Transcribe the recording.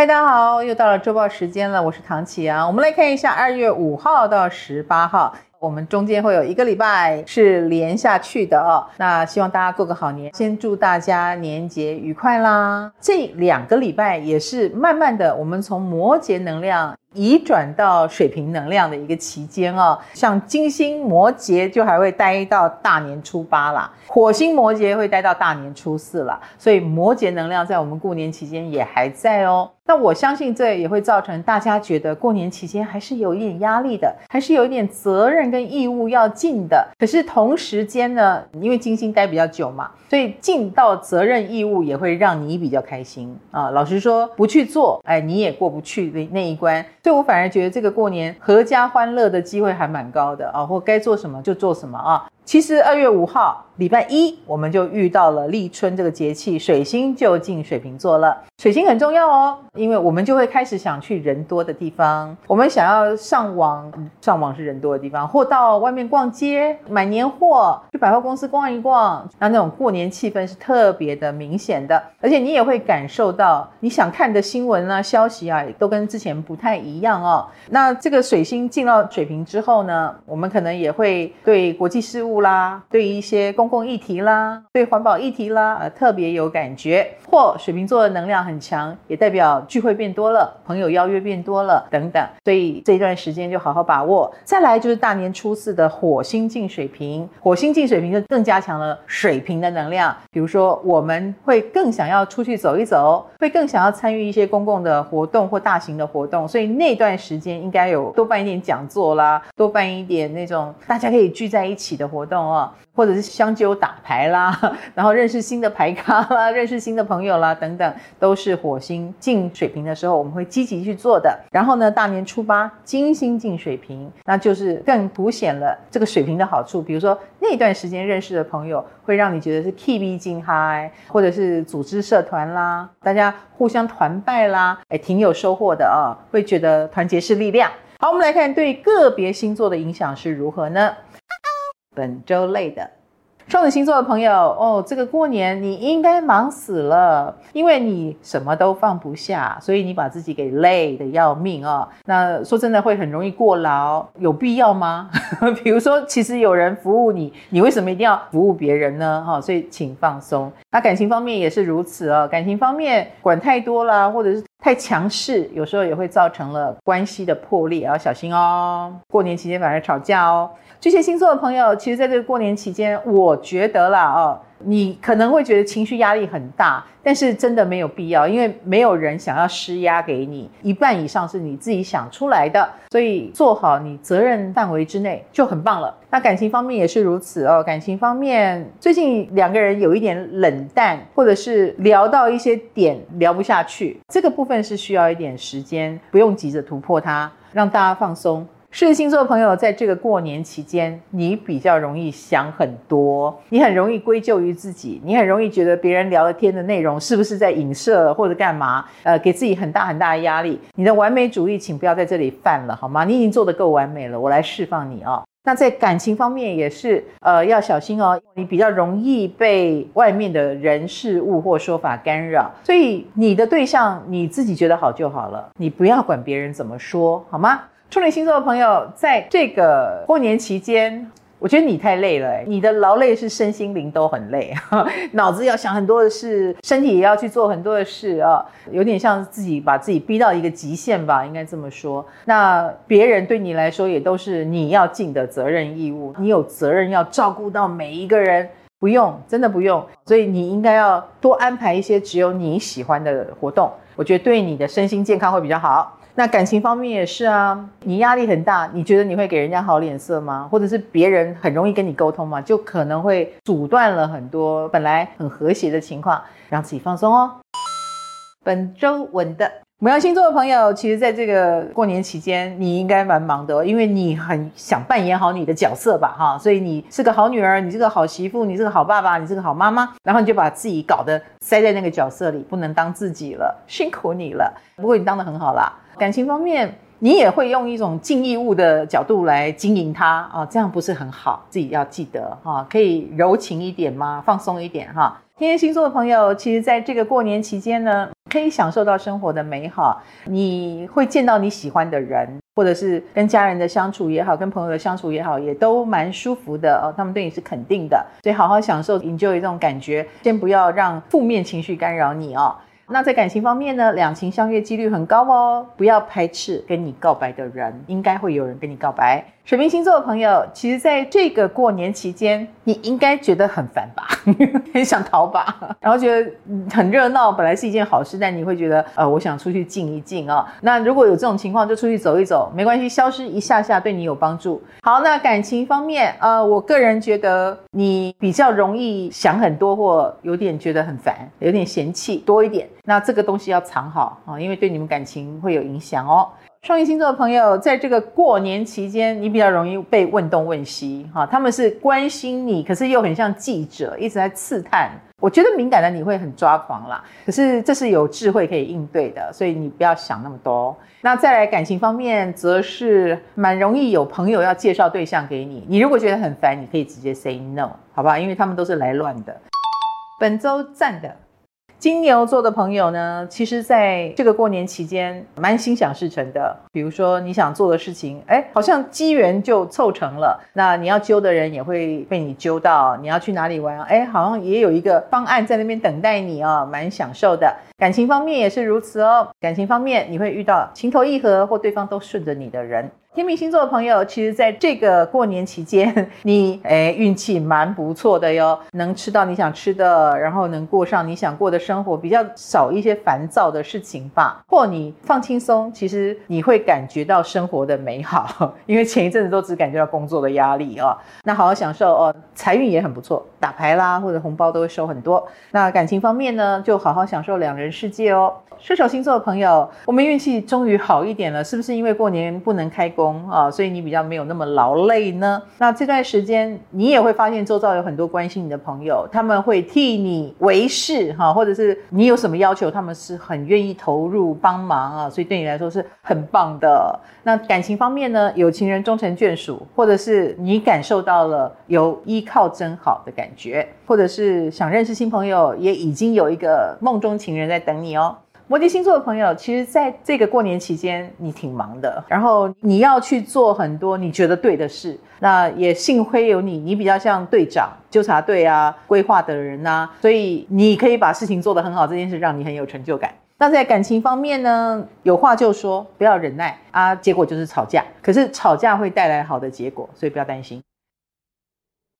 嗨，大家好，又到了周报时间了，我是唐启阳。我们来看一下二月五号到十八号，我们中间会有一个礼拜是连下去的哦。那希望大家过个好年，先祝大家年节愉快啦。这两个礼拜也是慢慢的，我们从摩羯能量。移转到水瓶能量的一个期间哦，像金星摩羯就还会待到大年初八啦，火星摩羯会待到大年初四啦，所以摩羯能量在我们过年期间也还在哦。那我相信这也会造成大家觉得过年期间还是有一点压力的，还是有一点责任跟义务要尽的。可是同时间呢，因为金星待比较久嘛，所以尽到责任义务也会让你比较开心啊。老实说，不去做，哎，你也过不去的那一关。所以我反而觉得这个过年合家欢乐的机会还蛮高的啊，或该做什么就做什么啊。其实二月五号礼拜一，我们就遇到了立春这个节气，水星就进水瓶座了。水星很重要哦，因为我们就会开始想去人多的地方，我们想要上网，上网是人多的地方，或到外面逛街买年货，去百货公司逛一逛，那那种过年气氛是特别的明显的，而且你也会感受到你想看的新闻啊、消息啊，都跟之前不太一样哦。那这个水星进到水瓶之后呢，我们可能也会对国际事务。啦，对于一些公共议题啦，对环保议题啦，呃，特别有感觉。或水瓶座的能量很强，也代表聚会变多了，朋友邀约变多了等等。所以这一段时间就好好把握。再来就是大年初四的火星进水瓶，火星进水瓶就更加强了水瓶的能量。比如说，我们会更想要出去走一走，会更想要参与一些公共的活动或大型的活动。所以那段时间应该有多办一点讲座啦，多办一点那种大家可以聚在一起的活动。动哦，或者是相揪打牌啦，然后认识新的牌咖啦，认识新的朋友啦，等等，都是火星进水瓶的时候，我们会积极去做的。然后呢，大年初八金星进水瓶，那就是更凸显了这个水瓶的好处。比如说那段时间认识的朋友，会让你觉得是 KB 金嗨，或者是组织社团啦，大家互相团拜啦，哎，挺有收获的啊，会觉得团结是力量。好，我们来看对个别星座的影响是如何呢？本周类的双子星座的朋友哦，这个过年你应该忙死了，因为你什么都放不下，所以你把自己给累得要命哦。那说真的会很容易过劳，有必要吗？比如说，其实有人服务你，你为什么一定要服务别人呢？哈，所以请放松。那感情方面也是如此哦，感情方面管太多了，或者是太强势，有时候也会造成了关系的破裂，要小心哦。过年期间反而吵架哦。巨蟹星座的朋友，其实在这个过年期间，我觉得啦，哦，你可能会觉得情绪压力很大，但是真的没有必要，因为没有人想要施压给你，一半以上是你自己想出来的，所以做好你责任范围之内就很棒了。那感情方面也是如此哦，感情方面最近两个人有一点冷淡，或者是聊到一些点聊不下去，这个部分是需要一点时间，不用急着突破它，让大家放松。狮子星座的朋友，在这个过年期间，你比较容易想很多，你很容易归咎于自己，你很容易觉得别人聊的天的内容是不是在影射或者干嘛？呃，给自己很大很大的压力。你的完美主义，请不要在这里犯了，好吗？你已经做得够完美了，我来释放你哦。那在感情方面也是，呃，要小心哦，你比较容易被外面的人事物或说法干扰，所以你的对象你自己觉得好就好了，你不要管别人怎么说，好吗？处女星座的朋友，在这个过年期间，我觉得你太累了。你的劳累是身心灵都很累，脑子要想很多的事，身体也要去做很多的事啊，有点像自己把自己逼到一个极限吧，应该这么说。那别人对你来说也都是你要尽的责任义务，你有责任要照顾到每一个人，不用，真的不用。所以你应该要多安排一些只有你喜欢的活动，我觉得对你的身心健康会比较好。那感情方面也是啊，你压力很大，你觉得你会给人家好脸色吗？或者是别人很容易跟你沟通吗？就可能会阻断了很多本来很和谐的情况，让自己放松哦。本周稳的牡羊星座的朋友，其实在这个过年期间，你应该蛮忙的，因为你很想扮演好你的角色吧，哈，所以你是个好女儿，你是个好媳妇，你是个好爸爸，你是个好妈妈，然后你就把自己搞得塞在那个角色里，不能当自己了，辛苦你了。不过你当得很好啦。感情方面，你也会用一种尽义务的角度来经营它啊，这样不是很好，自己要记得哈，可以柔情一点吗？放松一点哈。天蝎星座的朋友，其实在这个过年期间呢，可以享受到生活的美好。你会见到你喜欢的人，或者是跟家人的相处也好，跟朋友的相处也好，也都蛮舒服的哦。他们对你是肯定的，所以好好享受，enjoy 这种感觉，先不要让负面情绪干扰你哦。那在感情方面呢，两情相悦几率很高哦，不要排斥跟你告白的人，应该会有人跟你告白。水瓶星座的朋友，其实在这个过年期间，你应该觉得很烦吧，很想逃吧，然后觉得很热闹，本来是一件好事，但你会觉得，呃，我想出去静一静啊。那如果有这种情况，就出去走一走，没关系，消失一下下对你有帮助。好，那感情方面，呃，我个人觉得你比较容易想很多，或有点觉得很烦，有点嫌弃多一点。那这个东西要藏好啊，因为对你们感情会有影响哦。双鱼星座的朋友，在这个过年期间，你比较容易被问东问西，哈，他们是关心你，可是又很像记者，一直在刺探。我觉得敏感的你会很抓狂啦，可是这是有智慧可以应对的，所以你不要想那么多。那再来感情方面，则是蛮容易有朋友要介绍对象给你，你如果觉得很烦，你可以直接 say no，好吧？因为他们都是来乱的。本周赞的。金牛座的朋友呢，其实在这个过年期间蛮心想事成的。比如说你想做的事情，哎，好像机缘就凑成了。那你要揪的人也会被你揪到。你要去哪里玩，哎，好像也有一个方案在那边等待你哦，蛮享受的。感情方面也是如此哦。感情方面你会遇到情投意合或对方都顺着你的人。天秤星座的朋友，其实在这个过年期间，你诶运气蛮不错的哟，能吃到你想吃的，然后能过上你想过的生活，比较少一些烦躁的事情吧。或你放轻松，其实你会感觉到生活的美好，因为前一阵子都只感觉到工作的压力哦。那好好享受哦，财运也很不错，打牌啦或者红包都会收很多。那感情方面呢，就好好享受两人世界哦。射手星座的朋友，我们运气终于好一点了，是不是因为过年不能开工啊，所以你比较没有那么劳累呢？那这段时间你也会发现周遭有很多关心你的朋友，他们会替你维系哈，或者是你有什么要求，他们是很愿意投入帮忙啊，所以对你来说是很棒的。那感情方面呢，有情人终成眷属，或者是你感受到了有依靠真好的感觉，或者是想认识新朋友，也已经有一个梦中情人在等你哦。摩羯星座的朋友，其实在这个过年期间，你挺忙的，然后你要去做很多你觉得对的事。那也幸亏有你，你比较像队长、纠察队啊、规划的人呐，所以你可以把事情做得很好，这件事让你很有成就感。那在感情方面呢，有话就说，不要忍耐啊，结果就是吵架。可是吵架会带来好的结果，所以不要担心。